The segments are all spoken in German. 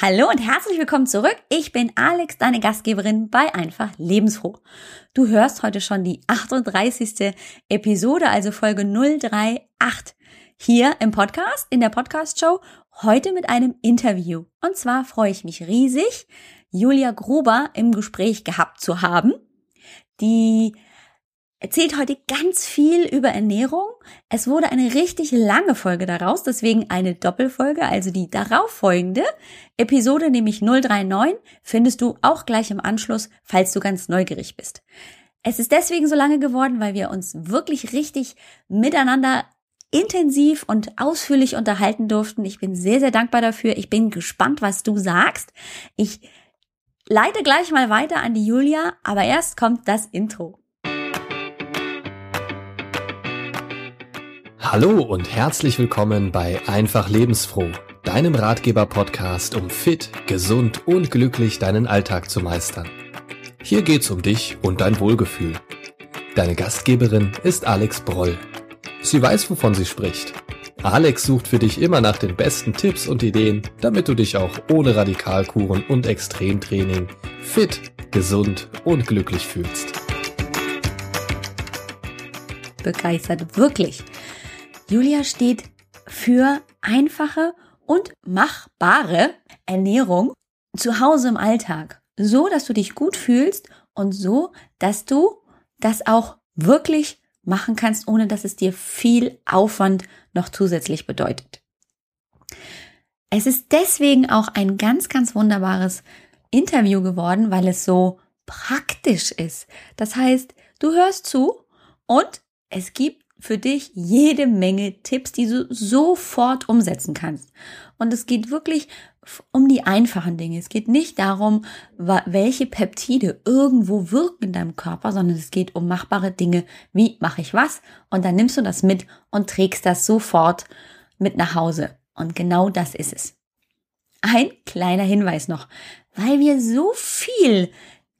Hallo und herzlich willkommen zurück. Ich bin Alex, deine Gastgeberin bei Einfach Lebensfroh. Du hörst heute schon die 38. Episode, also Folge 038 hier im Podcast, in der Podcast-Show, heute mit einem Interview. Und zwar freue ich mich riesig, Julia Gruber im Gespräch gehabt zu haben. Die erzählt heute ganz viel über Ernährung. Es wurde eine richtig lange Folge daraus, deswegen eine Doppelfolge, also die darauffolgende Episode, nämlich 039, findest du auch gleich im Anschluss, falls du ganz neugierig bist. Es ist deswegen so lange geworden, weil wir uns wirklich richtig miteinander intensiv und ausführlich unterhalten durften. Ich bin sehr, sehr dankbar dafür. Ich bin gespannt, was du sagst. Ich leite gleich mal weiter an die Julia, aber erst kommt das Intro. Hallo und herzlich willkommen bei Einfach Lebensfroh, deinem Ratgeber-Podcast, um fit, gesund und glücklich deinen Alltag zu meistern. Hier geht's um dich und dein Wohlgefühl. Deine Gastgeberin ist Alex Broll. Sie weiß, wovon sie spricht. Alex sucht für dich immer nach den besten Tipps und Ideen, damit du dich auch ohne Radikalkuren und Extremtraining fit, gesund und glücklich fühlst. Begeistert, wirklich. Julia steht für einfache und machbare Ernährung zu Hause im Alltag. So, dass du dich gut fühlst und so, dass du das auch wirklich machen kannst, ohne dass es dir viel Aufwand noch zusätzlich bedeutet. Es ist deswegen auch ein ganz, ganz wunderbares Interview geworden, weil es so praktisch ist. Das heißt, du hörst zu und es gibt für dich jede Menge Tipps, die du sofort umsetzen kannst. Und es geht wirklich um die einfachen Dinge. Es geht nicht darum, welche Peptide irgendwo wirken in deinem Körper, sondern es geht um machbare Dinge. Wie mache ich was? Und dann nimmst du das mit und trägst das sofort mit nach Hause. Und genau das ist es. Ein kleiner Hinweis noch, weil wir so viel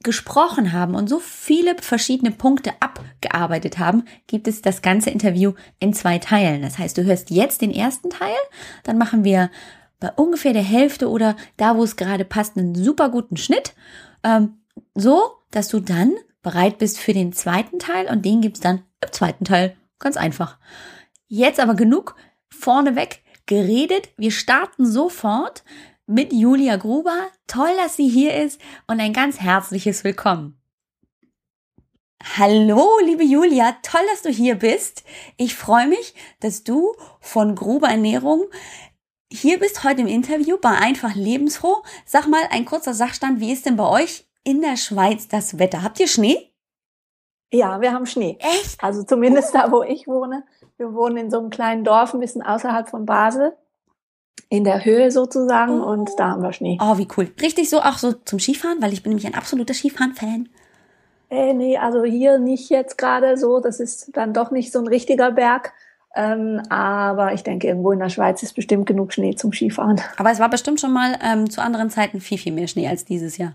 gesprochen haben und so viele verschiedene Punkte abgearbeitet haben, gibt es das ganze Interview in zwei Teilen. Das heißt, du hörst jetzt den ersten Teil, dann machen wir bei ungefähr der Hälfte oder da, wo es gerade passt, einen super guten Schnitt, ähm, so, dass du dann bereit bist für den zweiten Teil und den gibt's dann im zweiten Teil. Ganz einfach. Jetzt aber genug vorneweg geredet. Wir starten sofort mit Julia Gruber. Toll, dass sie hier ist und ein ganz herzliches Willkommen. Hallo, liebe Julia, toll, dass du hier bist. Ich freue mich, dass du von Gruber Ernährung hier bist heute im Interview bei Einfach Lebensfroh. Sag mal ein kurzer Sachstand, wie ist denn bei euch in der Schweiz das Wetter? Habt ihr Schnee? Ja, wir haben Schnee. Echt? Also zumindest da, wo ich wohne. Wir wohnen in so einem kleinen Dorf, ein bisschen außerhalb von Basel in der Höhe sozusagen oh. und da haben wir Schnee. Oh, wie cool. Richtig so auch so zum Skifahren, weil ich bin nämlich ein absoluter Skifahren-Fan. Äh, nee, also hier nicht jetzt gerade so. Das ist dann doch nicht so ein richtiger Berg. Ähm, aber ich denke, irgendwo in der Schweiz ist bestimmt genug Schnee zum Skifahren. Aber es war bestimmt schon mal ähm, zu anderen Zeiten viel, viel mehr Schnee als dieses Jahr.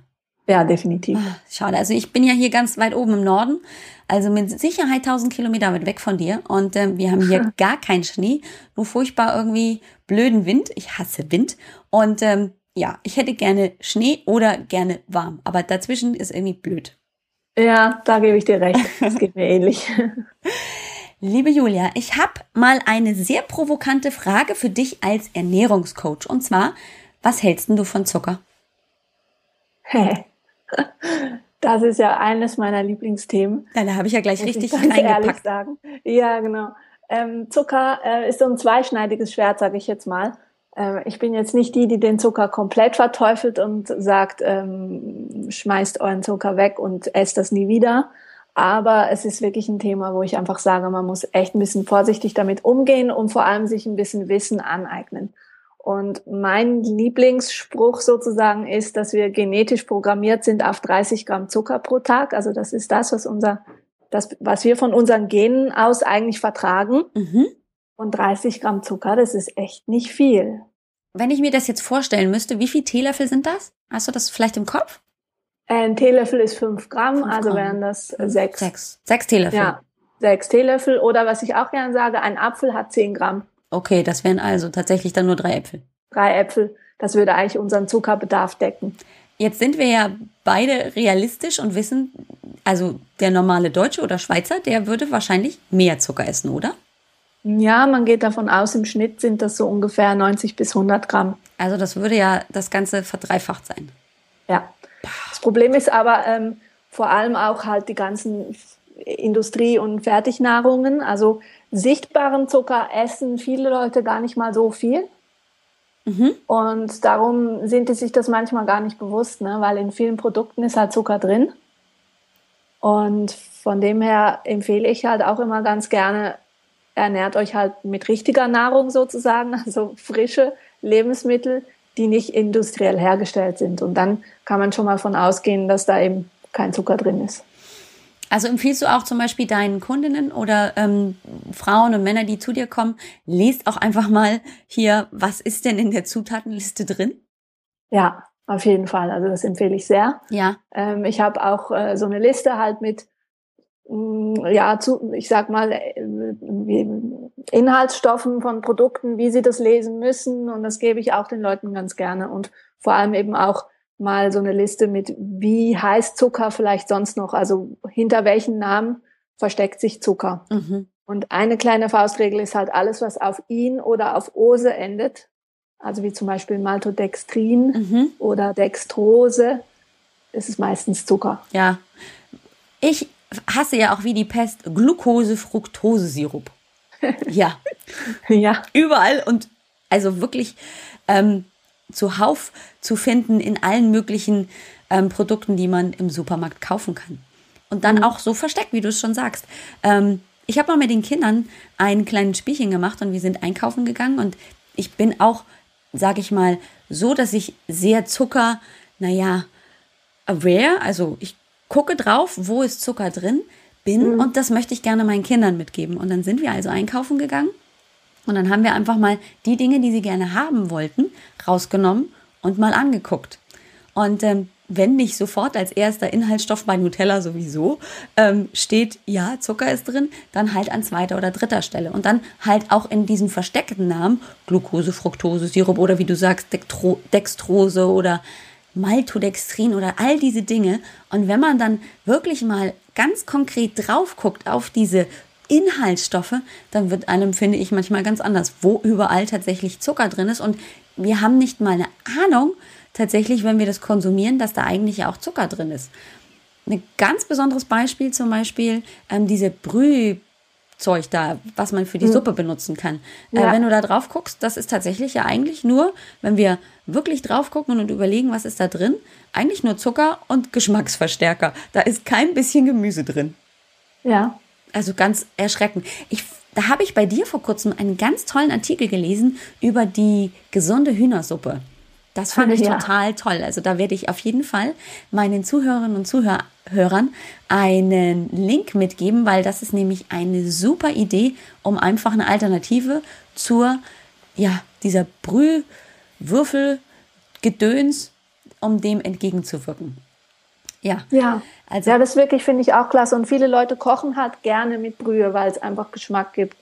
Ja, definitiv. Ach, schade. Also ich bin ja hier ganz weit oben im Norden, also mit Sicherheit 1000 Kilometer weit weg von dir. Und ähm, wir haben hier gar keinen Schnee, nur furchtbar irgendwie blöden Wind. Ich hasse Wind. Und ähm, ja, ich hätte gerne Schnee oder gerne warm. Aber dazwischen ist irgendwie blöd. Ja, da gebe ich dir recht. Das geht mir ähnlich. Liebe Julia, ich habe mal eine sehr provokante Frage für dich als Ernährungscoach. Und zwar, was hältst du von Zucker? Hä? Das ist ja eines meiner Lieblingsthemen. Ja, da habe ich ja gleich richtig ich ganz ehrlich sagen. Ja, genau. Ähm, Zucker äh, ist so ein zweischneidiges Schwert, sage ich jetzt mal. Ähm, ich bin jetzt nicht die, die den Zucker komplett verteufelt und sagt, ähm, schmeißt euren Zucker weg und esst das nie wieder. Aber es ist wirklich ein Thema, wo ich einfach sage, man muss echt ein bisschen vorsichtig damit umgehen und vor allem sich ein bisschen Wissen aneignen. Und mein Lieblingsspruch sozusagen ist, dass wir genetisch programmiert sind auf 30 Gramm Zucker pro Tag. Also das ist das, was unser, das, was wir von unseren Genen aus eigentlich vertragen. Mhm. Und 30 Gramm Zucker, das ist echt nicht viel. Wenn ich mir das jetzt vorstellen müsste, wie viel Teelöffel sind das? Hast du das vielleicht im Kopf? Ein Teelöffel ist 5 Gramm, also Gramm. wären das sechs. Sechs. Sechs Teelöffel. Ja, sechs Teelöffel. Oder was ich auch gerne sage, ein Apfel hat 10 Gramm. Okay, das wären also tatsächlich dann nur drei Äpfel. Drei Äpfel. das würde eigentlich unseren Zuckerbedarf decken. Jetzt sind wir ja beide realistisch und wissen, also der normale Deutsche oder Schweizer, der würde wahrscheinlich mehr Zucker essen, oder? Ja, man geht davon aus, im Schnitt sind das so ungefähr 90 bis 100 Gramm. Also das würde ja das Ganze verdreifacht sein. Ja. Das Problem ist aber ähm, vor allem auch halt die ganzen Industrie- und Fertignahrungen. Also sichtbaren Zucker essen viele Leute gar nicht mal so viel. Mhm. Und darum sind die sich das manchmal gar nicht bewusst, ne? weil in vielen Produkten ist halt Zucker drin. Und von dem her empfehle ich halt auch immer ganz gerne, ernährt euch halt mit richtiger Nahrung sozusagen, also frische Lebensmittel, die nicht industriell hergestellt sind. Und dann kann man schon mal von ausgehen, dass da eben kein Zucker drin ist. Also empfiehlst du auch zum Beispiel deinen Kundinnen oder ähm, Frauen und Männer, die zu dir kommen, lest auch einfach mal hier, was ist denn in der Zutatenliste drin? Ja, auf jeden Fall. Also das empfehle ich sehr. Ja. Ähm, ich habe auch äh, so eine Liste halt mit, mm, ja, zu, ich sag mal, äh, Inhaltsstoffen von Produkten, wie sie das lesen müssen. Und das gebe ich auch den Leuten ganz gerne. Und vor allem eben auch mal so eine Liste mit, wie heißt Zucker vielleicht sonst noch? Also hinter welchen Namen versteckt sich Zucker? Mhm. Und eine kleine Faustregel ist halt alles, was auf ihn oder auf Ose endet. Also wie zum Beispiel Maltodextrin mhm. oder Dextrose, ist es meistens Zucker. Ja. Ich hasse ja auch wie die Pest Glucose-Fructose-Sirup. ja. ja. Überall und also wirklich, ähm, zuhauf zu finden in allen möglichen ähm, Produkten, die man im Supermarkt kaufen kann. Und dann mhm. auch so versteckt, wie du es schon sagst. Ähm, ich habe mal mit den Kindern ein kleines Spielchen gemacht und wir sind einkaufen gegangen und ich bin auch, sage ich mal, so, dass ich sehr Zucker, naja, aware, also ich gucke drauf, wo ist Zucker drin, bin mhm. und das möchte ich gerne meinen Kindern mitgeben. Und dann sind wir also einkaufen gegangen und dann haben wir einfach mal die Dinge, die sie gerne haben wollten, rausgenommen und mal angeguckt. Und ähm, wenn nicht sofort als erster Inhaltsstoff bei Nutella sowieso ähm, steht, ja, Zucker ist drin, dann halt an zweiter oder dritter Stelle. Und dann halt auch in diesem versteckten Namen Glucose, Fructose, Sirup oder wie du sagst, Dektro Dextrose oder Maltodextrin oder all diese Dinge. Und wenn man dann wirklich mal ganz konkret drauf guckt auf diese Inhaltsstoffe, dann wird einem, finde ich, manchmal ganz anders, wo überall tatsächlich Zucker drin ist. Und wir haben nicht mal eine Ahnung, tatsächlich, wenn wir das konsumieren, dass da eigentlich ja auch Zucker drin ist. Ein ganz besonderes Beispiel zum Beispiel ähm, diese Brühzeug da, was man für die hm. Suppe benutzen kann. Äh, ja. Äh, wenn du da drauf guckst, das ist tatsächlich ja eigentlich nur, wenn wir wirklich drauf gucken und überlegen, was ist da drin, eigentlich nur Zucker und Geschmacksverstärker. Da ist kein bisschen Gemüse drin. Ja. Also ganz erschreckend. Ich, da habe ich bei dir vor kurzem einen ganz tollen Artikel gelesen über die gesunde Hühnersuppe. Das fand ich ja. total toll. Also da werde ich auf jeden Fall meinen Zuhörerinnen und Zuhörern einen Link mitgeben, weil das ist nämlich eine super Idee, um einfach eine Alternative zur, ja, dieser Brühwürfelgedöns, um dem entgegenzuwirken. Ja. Ja. Also, ja, das wirklich finde ich auch klasse. Und viele Leute kochen halt gerne mit Brühe, weil es einfach Geschmack gibt.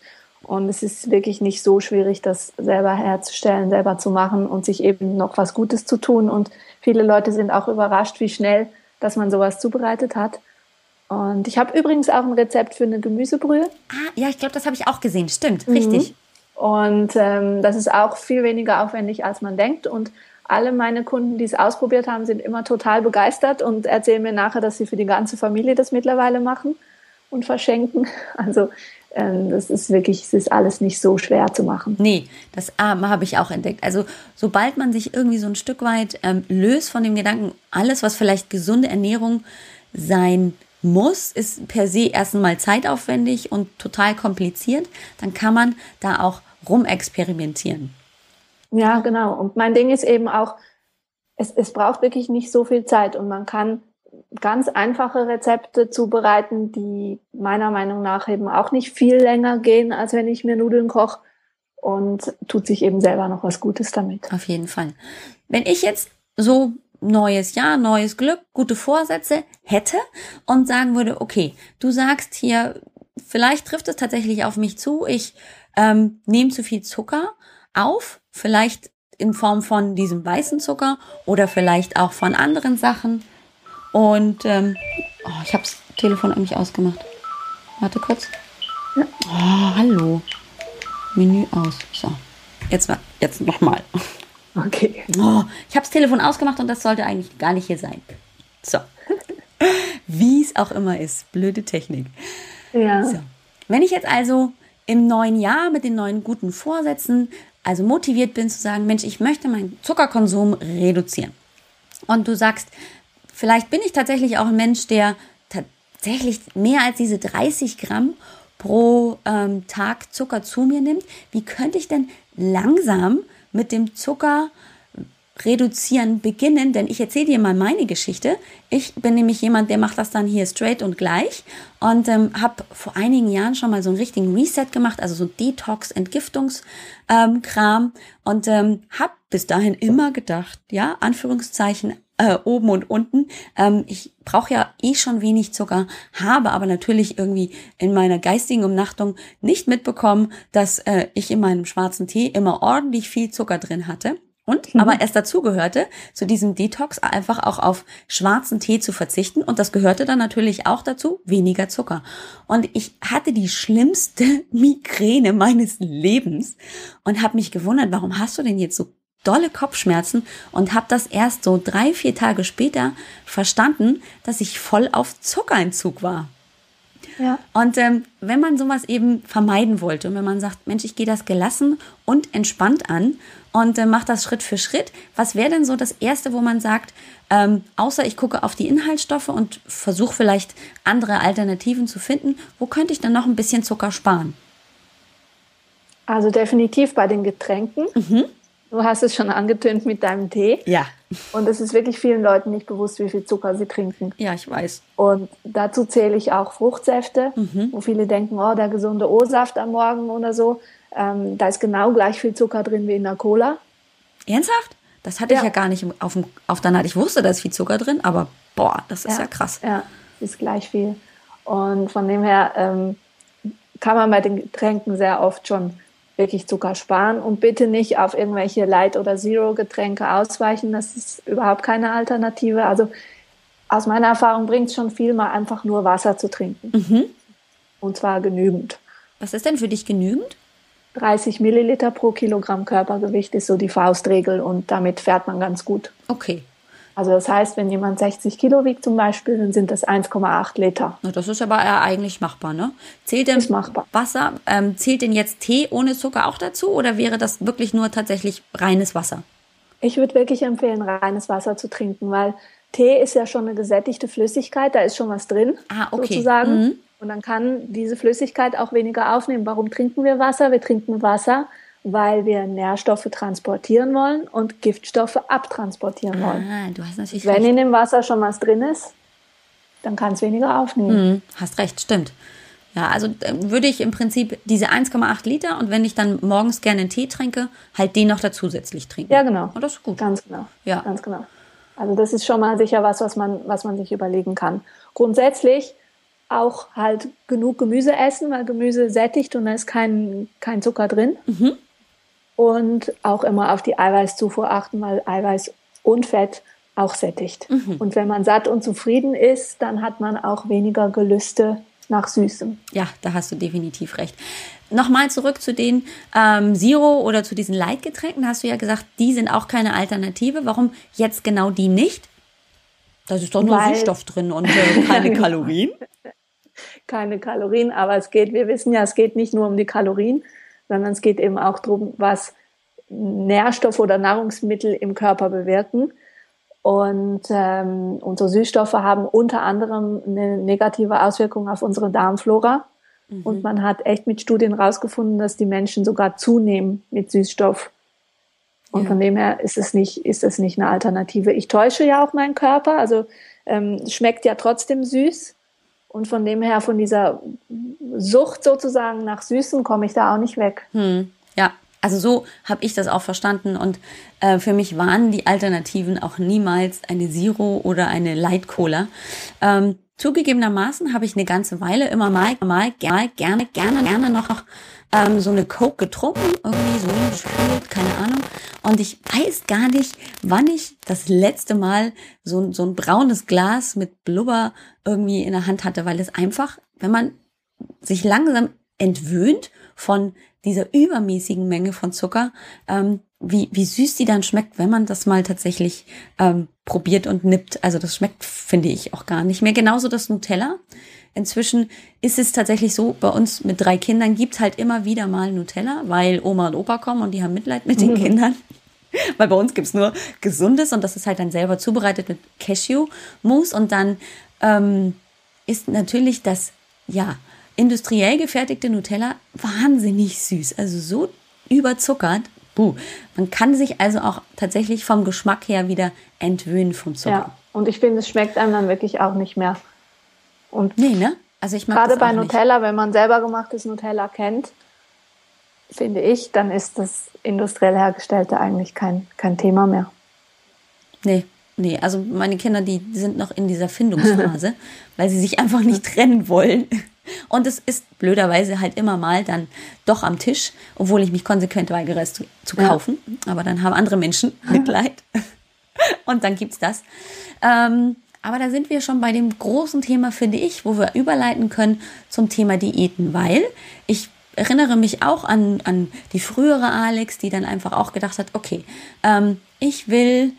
Und es ist wirklich nicht so schwierig, das selber herzustellen, selber zu machen und sich eben noch was Gutes zu tun. Und viele Leute sind auch überrascht, wie schnell, dass man sowas zubereitet hat. Und ich habe übrigens auch ein Rezept für eine Gemüsebrühe. Ah, ja, ich glaube, das habe ich auch gesehen. Stimmt, richtig. Mhm. Und ähm, das ist auch viel weniger aufwendig, als man denkt. Und alle meine Kunden, die es ausprobiert haben, sind immer total begeistert und erzählen mir nachher, dass sie für die ganze Familie das mittlerweile machen und verschenken. Also ähm, das ist wirklich, es ist alles nicht so schwer zu machen. Nee, das ähm, habe ich auch entdeckt. Also sobald man sich irgendwie so ein Stück weit ähm, löst von dem Gedanken, alles, was vielleicht gesunde Ernährung sein muss, ist per se erstmal zeitaufwendig und total kompliziert, dann kann man da auch rumexperimentieren. Ja, genau. Und mein Ding ist eben auch, es, es braucht wirklich nicht so viel Zeit und man kann ganz einfache Rezepte zubereiten, die meiner Meinung nach eben auch nicht viel länger gehen, als wenn ich mir Nudeln koche und tut sich eben selber noch was Gutes damit. Auf jeden Fall. Wenn ich jetzt so neues Jahr, neues Glück, gute Vorsätze hätte und sagen würde, okay, du sagst hier, vielleicht trifft es tatsächlich auf mich zu, ich ähm, nehme zu viel Zucker auf, vielleicht in Form von diesem weißen Zucker oder vielleicht auch von anderen Sachen. Und ähm, oh, ich habe das Telefon eigentlich ausgemacht. Warte kurz. Ja. Oh, hallo. Menü aus. So. Jetzt, jetzt nochmal. Okay. Oh, ich habe das Telefon ausgemacht und das sollte eigentlich gar nicht hier sein. So. Wie es auch immer ist. Blöde Technik. Ja. So. Wenn ich jetzt also im neuen Jahr mit den neuen guten Vorsätzen also motiviert bin zu sagen, Mensch, ich möchte meinen Zuckerkonsum reduzieren. Und du sagst, vielleicht bin ich tatsächlich auch ein Mensch, der tatsächlich mehr als diese 30 Gramm pro ähm, Tag Zucker zu mir nimmt. Wie könnte ich denn langsam mit dem Zucker reduzieren beginnen, denn ich erzähle dir mal meine Geschichte. Ich bin nämlich jemand, der macht das dann hier straight und gleich und ähm, habe vor einigen Jahren schon mal so einen richtigen Reset gemacht, also so Detox, Entgiftungskram ähm, und ähm, habe bis dahin immer gedacht, ja, Anführungszeichen äh, oben und unten. Ähm, ich brauche ja eh schon wenig Zucker, habe aber natürlich irgendwie in meiner geistigen Umnachtung nicht mitbekommen, dass äh, ich in meinem schwarzen Tee immer ordentlich viel Zucker drin hatte. Und mhm. aber es dazugehörte, zu diesem Detox einfach auch auf schwarzen Tee zu verzichten. Und das gehörte dann natürlich auch dazu, weniger Zucker. Und ich hatte die schlimmste Migräne meines Lebens und habe mich gewundert, warum hast du denn jetzt so dolle Kopfschmerzen und habe das erst so drei, vier Tage später verstanden, dass ich voll auf Zuckerentzug war. Ja. Und ähm, wenn man sowas eben vermeiden wollte und wenn man sagt, Mensch, ich gehe das gelassen und entspannt an und äh, mache das Schritt für Schritt, was wäre denn so das Erste, wo man sagt, ähm, außer ich gucke auf die Inhaltsstoffe und versuche vielleicht andere Alternativen zu finden, wo könnte ich dann noch ein bisschen Zucker sparen? Also definitiv bei den Getränken. Mhm. Du hast es schon angetönt mit deinem Tee. Ja. Und es ist wirklich vielen Leuten nicht bewusst, wie viel Zucker sie trinken. Ja, ich weiß. Und dazu zähle ich auch Fruchtsäfte, Mhm. wo viele denken, oh, der gesunde O-Saft am Morgen oder so. Ähm, da ist genau gleich viel Zucker drin wie in der Cola. Ernsthaft? Das hatte ich Ja. ja gar nicht auf, dem, auf der Naht. Ich wusste, da ist viel Zucker drin, aber boah, das ist ja, krass. Ja, ist gleich viel. Und von dem her ähm, kann man bei den Getränken sehr oft schon wirklich Zucker sparen und bitte nicht auf irgendwelche Light- oder Zero-Getränke ausweichen. Das ist überhaupt keine Alternative. Also aus meiner Erfahrung bringt es schon viel, mal einfach nur Wasser zu trinken. Mhm. Und zwar genügend. Was ist denn für dich genügend? 30 Milliliter pro Kilogramm Körpergewicht ist so die Faustregel und damit fährt man ganz gut. Okay. Also das heißt, wenn jemand 60 Kilo wiegt zum Beispiel, dann sind das 1,8 Liter. Na, das ist aber ja eigentlich machbar, ne? Zählt denn. Wasser, ähm, zählt denn jetzt Tee ohne Zucker auch dazu oder wäre das wirklich nur tatsächlich reines Wasser? Ich würde wirklich empfehlen, reines Wasser zu trinken, weil Tee ist ja schon eine gesättigte Flüssigkeit, da ist schon was drin, Ah, okay. sozusagen. Mhm. Und dann kann diese Flüssigkeit auch weniger aufnehmen. Warum trinken wir Wasser? Wir trinken Wasser, weil wir Nährstoffe transportieren wollen und Giftstoffe abtransportieren wollen. Ah, du hast natürlich Wenn recht. in dem Wasser schon was drin ist, dann kann es weniger aufnehmen. Mhm, hast recht, stimmt. Ja, also äh, würde ich im Prinzip diese 1,8 Liter und wenn ich dann morgens gerne einen Tee trinke, halt den noch da zusätzlich trinken. Ja, genau. Oh, das ist gut. Ganz genau. Ja. Ganz genau. Also das ist schon mal sicher was, was man, was man sich überlegen kann. Grundsätzlich auch halt genug Gemüse essen, weil Gemüse sättigt und da ist kein, kein Zucker drin. Mhm. Und auch immer auf die Eiweißzufuhr achten, weil Eiweiß und Fett auch sättigt. Mhm. Und wenn man satt und zufrieden ist, dann hat man auch weniger Gelüste nach Süßem. Ja, da hast du definitiv recht. Nochmal zurück zu den ähm, Zero oder zu diesen Leitgetränken. Hast du ja gesagt, die sind auch keine Alternative. Warum jetzt genau die nicht? Da ist doch nur Weil- Süßstoff drin und äh, keine Kalorien. keine Kalorien, aber es geht, wir wissen ja, es geht nicht nur um die Kalorien, sondern es geht eben auch darum, was Nährstoffe oder Nahrungsmittel im Körper bewirken. Und ähm, unsere Süßstoffe haben unter anderem eine negative Auswirkung auf unsere Darmflora. Und man hat echt mit Studien rausgefunden, dass die Menschen sogar zunehmen mit Süßstoff. Und Ja. von dem her ist es nicht, ist es nicht eine Alternative. Ich täusche ja auch meinen Körper, also ähm, schmeckt ja trotzdem süß. Und von dem her, von dieser Sucht sozusagen nach Süßen, komme ich da auch nicht weg. Hm, ja, also so habe ich das auch verstanden und äh, für mich waren die Alternativen auch niemals eine Zero oder eine Light Cola. Ähm, Zugegebenermaßen habe ich eine ganze Weile immer mal, mal, gerne, gerne, gerne, gerne noch ähm, so eine Coke getrunken, irgendwie so gefühlt, keine Ahnung. Und ich weiß gar nicht, wann ich das letzte Mal so, so ein braunes Glas mit Blubber irgendwie in der Hand hatte, weil es einfach, wenn man sich langsam entwöhnt von dieser übermäßigen Menge von Zucker, ähm, wie, wie süß die dann schmeckt, wenn man das mal tatsächlich ähm, probiert und nippt. Also das schmeckt, finde ich, auch gar nicht mehr. Genauso das Nutella. Inzwischen ist es tatsächlich so, bei uns mit drei Kindern gibt's halt immer wieder mal Nutella, weil Oma und Opa kommen und die haben Mitleid mit den mhm. Kindern. Weil bei uns gibt's nur Gesundes und das ist halt dann selber zubereitet mit Cashew-Mousse. Und dann ähm, ist natürlich das, ja, industriell gefertigte Nutella wahnsinnig süß. Also so überzuckert. Buh. Man kann sich also auch tatsächlich vom Geschmack her wieder entwöhnen vom Zucker. Ja, und ich finde, es schmeckt einem dann wirklich auch nicht mehr. Und nee, ne? Also ich mag gerade bei Nutella, nicht. wenn man selber gemachtes Nutella kennt, finde ich, dann ist das industriell hergestellte eigentlich kein, kein Thema mehr. Nee, nee, also meine Kinder, die sind noch in dieser Findungsphase, weil sie sich einfach nicht trennen wollen. Und es ist blöderweise halt immer mal dann doch am Tisch, obwohl ich mich konsequent weigere, es zu, zu kaufen. Ja. Aber dann haben andere Menschen Mitleid. Und dann gibt's das. Ähm, aber da sind wir schon bei dem großen Thema, finde ich, wo wir überleiten können zum Thema Diäten, weil ich erinnere mich auch an, an die frühere Alex, die dann einfach auch gedacht hat, okay, ähm, ich will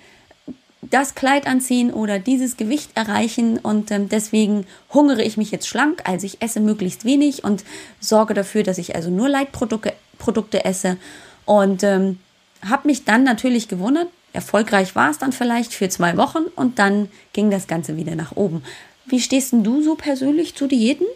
das Kleid anziehen oder dieses Gewicht erreichen und ähm, deswegen hungere ich mich jetzt schlank, also ich esse möglichst wenig und sorge dafür, dass ich also nur Leitprodukte Produkte esse und ähm, habe mich dann natürlich gewundert, erfolgreich war es dann vielleicht für zwei Wochen und dann ging das Ganze wieder nach oben. Wie stehst denn du so persönlich zu Diäten?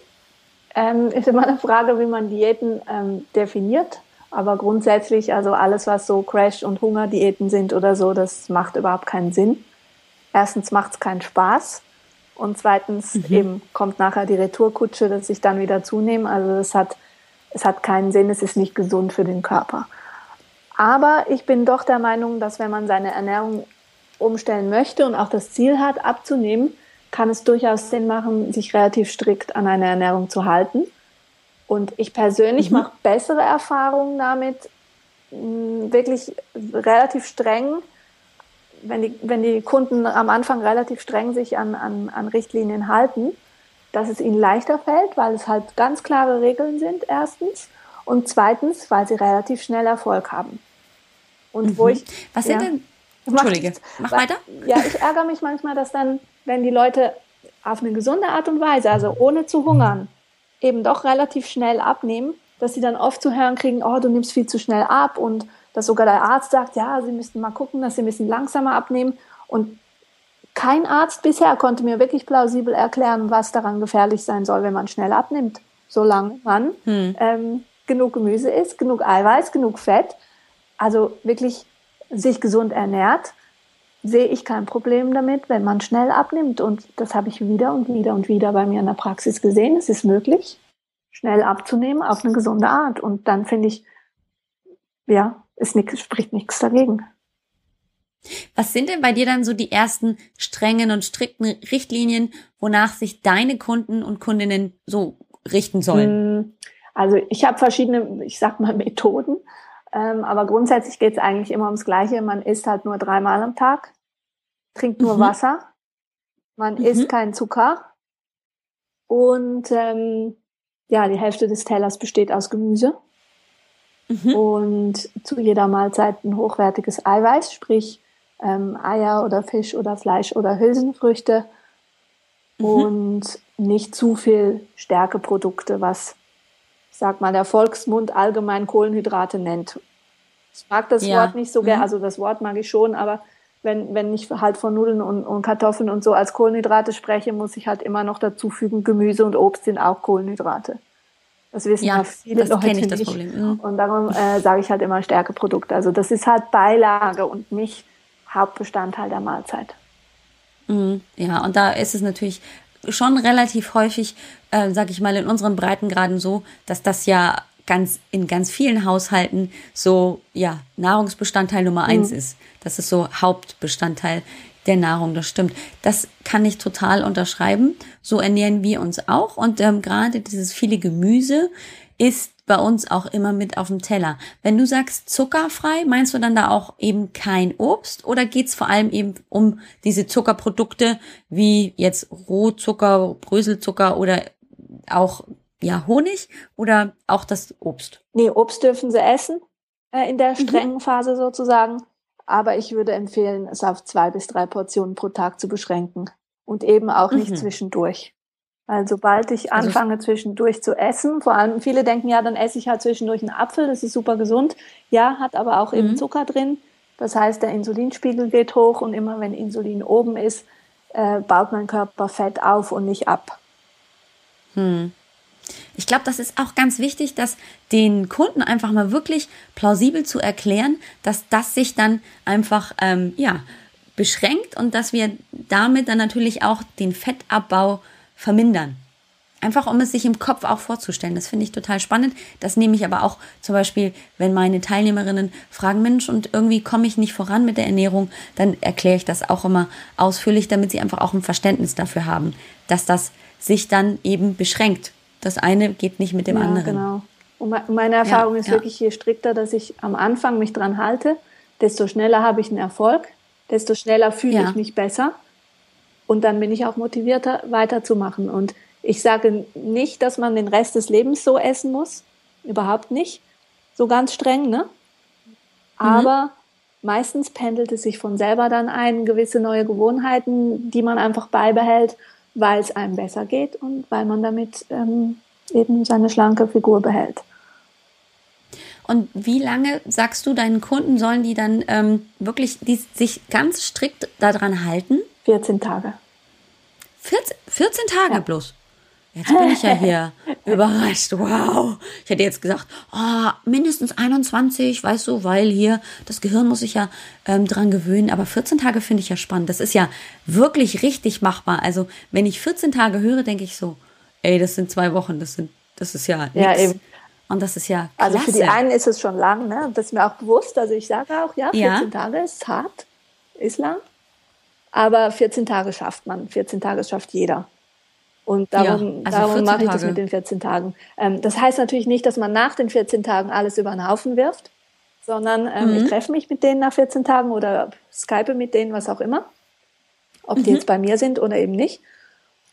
Ähm, ist immer eine Frage, wie man Diäten ähm, definiert. Aber grundsätzlich, also alles, was so Crash- und Hungerdiäten sind oder so, das macht überhaupt keinen Sinn. Erstens macht es keinen Spaß. Und zweitens mhm. eben kommt nachher die Retourkutsche, dass ich dann wieder zunehme. Also es hat, es hat keinen Sinn, es ist nicht gesund für den Körper. Aber ich bin doch der Meinung, dass wenn man seine Ernährung umstellen möchte und auch das Ziel hat, abzunehmen, kann es durchaus Sinn machen, sich relativ strikt an eine Ernährung zu halten. Und ich persönlich mhm. mache bessere Erfahrungen damit, wirklich relativ streng, wenn die, wenn die Kunden am Anfang relativ streng sich an, an, an Richtlinien halten, dass es ihnen leichter fällt, weil es halt ganz klare Regeln sind, erstens. Und zweitens, weil sie relativ schnell Erfolg haben. Und mhm. wo ich. Was sind ja, denn. Entschuldige, mach weil, weiter. Ja, ich ärgere mich manchmal, dass dann, wenn die Leute auf eine gesunde Art und Weise, also ohne zu hungern, eben doch relativ schnell abnehmen, dass sie dann oft zu hören kriegen, oh, du nimmst viel zu schnell ab und dass sogar der Arzt sagt, ja, sie müssten mal gucken, dass sie ein bisschen langsamer abnehmen. Und kein Arzt bisher konnte mir wirklich plausibel erklären, was daran gefährlich sein soll, wenn man schnell abnimmt, solange man hm. ähm, genug Gemüse isst, genug Eiweiß, genug Fett also wirklich sich gesund ernährt, sehe ich kein Problem damit, wenn man schnell abnimmt. Und das habe ich wieder und wieder und wieder bei mir in der Praxis gesehen. Es ist möglich, schnell abzunehmen auf eine gesunde Art. Und dann finde ich, ja, es nix, spricht nichts dagegen. Was sind denn bei dir dann so die ersten strengen und strikten Richtlinien, wonach sich deine Kunden und Kundinnen so richten sollen? Hm, also ich habe verschiedene, ich sag mal, Methoden. Ähm, aber grundsätzlich geht es eigentlich immer ums Gleiche. Man isst halt nur dreimal am Tag, trinkt nur mhm. Wasser, man mhm. isst keinen Zucker und ähm, ja, die Hälfte des Tellers besteht aus Gemüse. Mhm. Und zu jeder Mahlzeit ein hochwertiges Eiweiß, sprich ähm, Eier oder Fisch oder Fleisch oder Hülsenfrüchte mhm. und nicht zu viel Stärkeprodukte, was sag mal, der Volksmund allgemein Kohlenhydrate nennt. Ich mag das ja. Wort nicht so gerne, mhm. also das Wort mag ich schon, aber wenn, wenn ich halt von Nudeln und, und Kartoffeln und so als Kohlenhydrate spreche, muss ich halt immer noch dazu fügen, Gemüse und Obst sind auch Kohlenhydrate. Das wissen ja, ja viele das Leute ich das nicht. Problem. Mhm. Und darum äh, sage ich halt immer Stärkeprodukte. Also das ist halt Beilage und nicht Hauptbestandteil der Mahlzeit. Mhm. Ja, und da ist es natürlich schon relativ häufig, äh, sag ich mal, in unseren Breitengraden so, dass das ja ganz in ganz vielen Haushalten so ja Nahrungsbestandteil Nummer eins mhm. ist. Das ist so Hauptbestandteil. der Nahrung, das stimmt. Das kann ich total unterschreiben. So ernähren wir uns auch. Und ähm, gerade dieses viele Gemüse ist bei uns auch immer mit auf dem Teller. Wenn du sagst zuckerfrei, meinst du dann da auch eben kein Obst oder geht's vor allem eben um diese Zuckerprodukte wie jetzt Rohzucker, Bröselzucker oder auch ja Honig oder auch das Obst? Nee, Obst dürfen sie essen äh, in der mhm. strengen mhm. Phase sozusagen. Aber ich würde empfehlen, es auf zwei bis drei Portionen pro Tag zu beschränken und eben auch nicht mhm. zwischendurch. Weil sobald ich also anfange also zwischendurch zu essen, vor allem viele denken ja, dann esse ich halt zwischendurch einen Apfel, das ist super gesund. Ja, hat aber auch mhm. eben Zucker drin. Das heißt, der Insulinspiegel geht hoch und immer wenn Insulin oben ist, äh, baut mein Körper Fett auf und nicht ab. Hm. Ich glaube, das ist auch ganz wichtig, dass den Kunden einfach mal wirklich plausibel zu erklären, dass das sich dann einfach ähm, ja beschränkt und dass wir damit dann natürlich auch den Fettabbau vermindern. Einfach um es sich im Kopf auch vorzustellen. Das finde ich total spannend. Das nehme ich aber auch zum Beispiel, wenn meine Teilnehmerinnen fragen, Mensch, und irgendwie komme ich nicht voran mit der Ernährung, dann erkläre ich das auch immer ausführlich, damit sie einfach auch ein Verständnis dafür haben, dass das sich dann eben beschränkt. Das eine geht nicht mit dem ja, anderen. Genau. Und meine Erfahrung ja, ist wirklich, je strikter, dass ich am Anfang mich dran halte, desto schneller habe ich einen Erfolg, desto schneller fühle ich mich besser. Und dann bin ich auch motivierter, weiterzumachen. Und ich sage nicht, dass man den Rest des Lebens so essen muss. Überhaupt nicht. So ganz streng, ne? Mhm. Aber mhm. meistens pendelt es sich von selber dann ein, gewisse neue Gewohnheiten, die man einfach beibehält, weil es einem besser geht und weil man damit ähm, eben seine schlanke Figur behält. Und wie lange sagst du deinen Kunden, sollen die dann ähm, wirklich die, sich ganz strikt daran halten? 14 Tage. 14, 14 Tage ja. bloß. Jetzt bin ich ja hier überrascht. Wow. Ich hätte jetzt gesagt, oh, mindestens 21, weißt du, weil hier das Gehirn muss sich ja ähm, dran gewöhnen. Aber 14 Tage finde ich ja spannend. Das ist ja wirklich richtig machbar. Also, wenn ich 14 Tage höre, denke ich so, ey, das sind zwei Wochen. Das sind, das ist ja nichts. Ja, eben. Und das ist ja klasse. Also für die einen ist es schon lang, ne? Das ist mir auch bewusst. Also ich sage auch, ja, 14 ja. Tage ist hart, ist lang. Aber 14 Tage schafft man. 14 Tage schafft jeder. Und darum, ja, also darum mache ich das mit den 14 Tagen. Ähm, das heißt natürlich nicht, dass man nach den 14 Tagen alles über den Haufen wirft, sondern ähm, mhm. ich treffe mich mit denen nach 14 Tagen oder skype mit denen, was auch immer. Ob die mhm. jetzt bei mir sind oder eben nicht.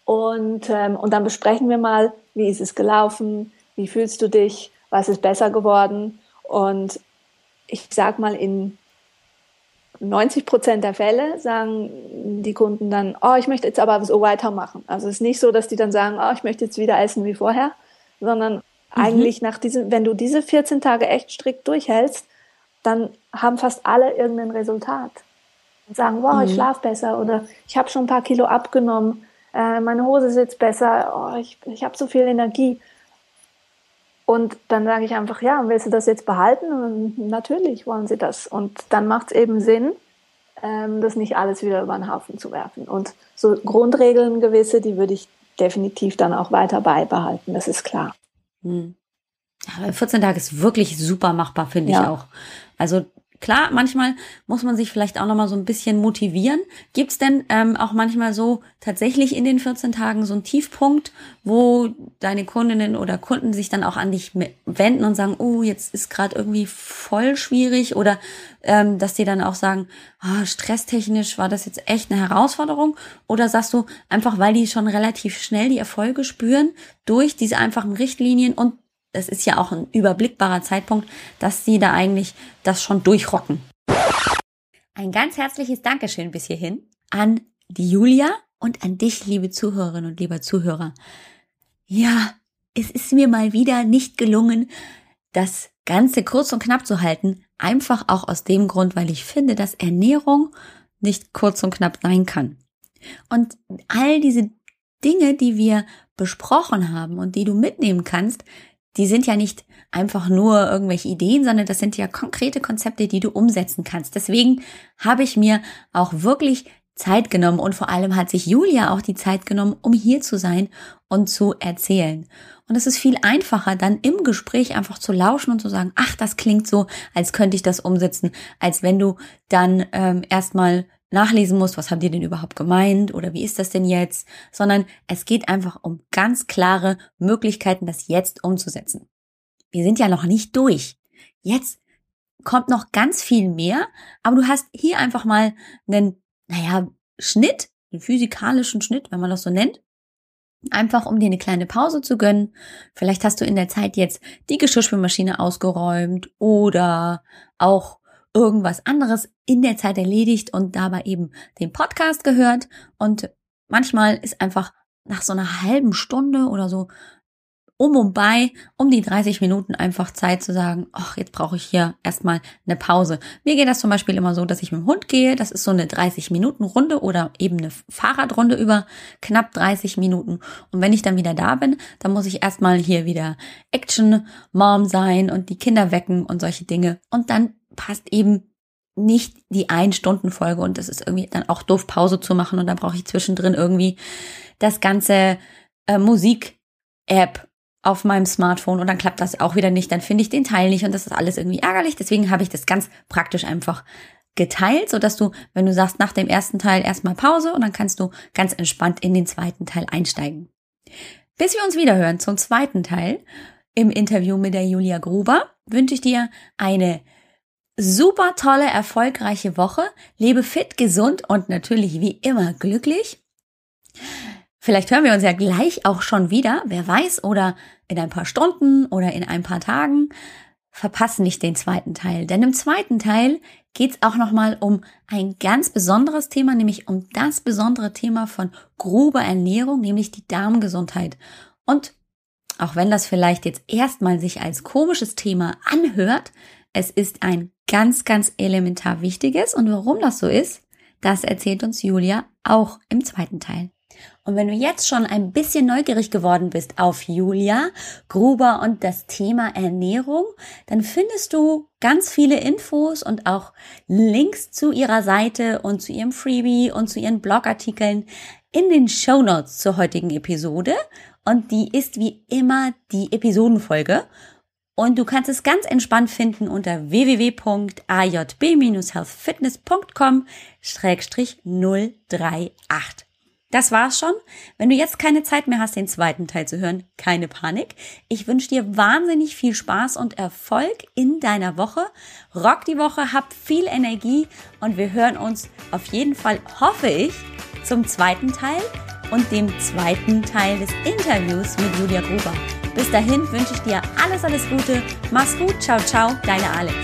Und, ähm, und dann besprechen wir mal, wie ist es gelaufen, wie fühlst du dich, was ist besser geworden. Und ich sag mal, in 90 Prozent der Fälle sagen die Kunden dann, oh, ich möchte jetzt aber so weitermachen. Also es ist nicht so, dass die dann sagen, oh, ich möchte jetzt wieder essen wie vorher, sondern mhm. eigentlich nach diesem, wenn du diese 14 Tage echt strikt durchhältst, dann haben fast alle irgendein Resultat. Und sagen, wow, mhm. ich schlafe besser oder ich habe schon ein paar Kilo abgenommen, äh, meine Hose sitzt besser, oh, ich, ich habe so viel Energie. Und dann sage ich einfach, ja, willst du das jetzt behalten? Und natürlich wollen sie das. Und dann macht es eben Sinn, ähm, das nicht alles wieder über den Haufen zu werfen. Und so Grundregeln gewisse, die würde ich definitiv dann auch weiter beibehalten, das ist klar. Hm. Ja, 14 Tage ist wirklich super machbar, finde ja. ich auch. Also Klar, manchmal muss man sich vielleicht auch noch mal so ein bisschen motivieren. Gibt's denn ähm, auch manchmal so tatsächlich in den 14 Tagen so einen Tiefpunkt, wo deine Kundinnen oder Kunden sich dann auch an dich wenden und sagen, oh, jetzt ist gerade irgendwie voll schwierig oder ähm, dass die dann auch sagen, ah, stresstechnisch war das jetzt echt eine Herausforderung oder sagst du einfach, weil die schon relativ schnell die Erfolge spüren durch diese einfachen Richtlinien und das ist ja auch ein überblickbarer Zeitpunkt, dass sie da eigentlich das schon durchrocken. Ein ganz herzliches Dankeschön bis hierhin an die Julia und an dich, liebe Zuhörerinnen und lieber Zuhörer. Ja, es ist mir mal wieder nicht gelungen, das Ganze kurz und knapp zu halten. Einfach auch aus dem Grund, weil ich finde, dass Ernährung nicht kurz und knapp sein kann. Und all diese Dinge, die wir besprochen haben und die du mitnehmen kannst, die sind ja nicht einfach nur irgendwelche Ideen, sondern das sind ja konkrete Konzepte, die du umsetzen kannst. Deswegen habe ich mir auch wirklich Zeit genommen und vor allem hat sich Julia auch die Zeit genommen, um hier zu sein und zu erzählen. Und es ist viel einfacher, dann im Gespräch einfach zu lauschen und zu sagen, ach, das klingt so, als könnte ich das umsetzen, als wenn du dann ähm, erstmal nachlesen musst, was haben die denn überhaupt gemeint oder wie ist das denn jetzt, sondern es geht einfach um ganz klare Möglichkeiten, das jetzt umzusetzen. Wir sind ja noch nicht durch. Jetzt kommt noch ganz viel mehr, aber du hast hier einfach mal einen, naja, Schnitt, einen physikalischen Schnitt, wenn man das so nennt, Einfach um dir eine kleine Pause zu gönnen. Vielleicht hast du in der Zeit jetzt die Geschirrspülmaschine ausgeräumt oder auch irgendwas anderes in der Zeit erledigt und dabei eben den Podcast gehört. Und manchmal ist einfach nach so einer halben Stunde oder so um und bei, um die 30 Minuten einfach Zeit zu sagen, ach, jetzt brauche ich hier erstmal eine Pause. Mir geht das zum Beispiel immer so, dass ich mit dem Hund gehe, das ist so eine 30 Minuten Runde oder eben eine Fahrradrunde über knapp 30 Minuten. Und wenn ich dann wieder da bin, dann muss ich erstmal hier wieder Action Mom sein und die Kinder wecken und solche Dinge. Und dann passt eben nicht die Ein-Stunden-Folge und das ist irgendwie dann auch doof, Pause zu machen und dann brauche ich zwischendrin irgendwie das ganze äh, Musik-App auf meinem Smartphone und dann klappt das auch wieder nicht, dann finde ich den Teil nicht und das ist alles irgendwie ärgerlich. Deswegen habe ich das ganz praktisch einfach geteilt, so dass du, wenn du sagst, nach dem ersten Teil erstmal Pause und dann kannst du ganz entspannt in den zweiten Teil einsteigen. Bis wir uns wiederhören zum zweiten Teil im Interview mit der Julia Gruber, wünsche ich dir eine super tolle, erfolgreiche Woche. Lebe fit, gesund und natürlich wie immer glücklich. Vielleicht hören wir uns ja gleich auch schon wieder, wer weiß, oder in ein paar Stunden oder in ein paar Tagen. Verpasse nicht den zweiten Teil, denn im zweiten Teil geht es auch nochmal um ein ganz besonderes Thema, nämlich um das besondere Thema von grober Ernährung, nämlich die Darmgesundheit. Und auch wenn das vielleicht jetzt erstmal sich als komisches Thema anhört, es ist ein ganz, ganz elementar wichtiges. Und warum das so ist, das erzählt uns Julia auch im zweiten Teil. Und wenn du jetzt schon ein bisschen neugierig geworden bist auf Julia Gruber und das Thema Ernährung, dann findest du ganz viele Infos und auch Links zu ihrer Seite und zu ihrem Freebie und zu ihren Blogartikeln in den Show Notes zur heutigen Episode. Und die ist wie immer die Episodenfolge. Und du kannst es ganz entspannt finden unter www.ajb-healthfitness.com-038. Das war's schon. Wenn du jetzt keine Zeit mehr hast, den zweiten Teil zu hören, keine Panik. Ich wünsche dir wahnsinnig viel Spaß und Erfolg in deiner Woche. Rock die Woche, hab viel Energie und wir hören uns auf jeden Fall, hoffe ich, zum zweiten Teil und dem zweiten Teil des Interviews mit Julia Gruber. Bis dahin wünsche ich dir alles, alles Gute. Mach's gut. Ciao, ciao. Deine Alex.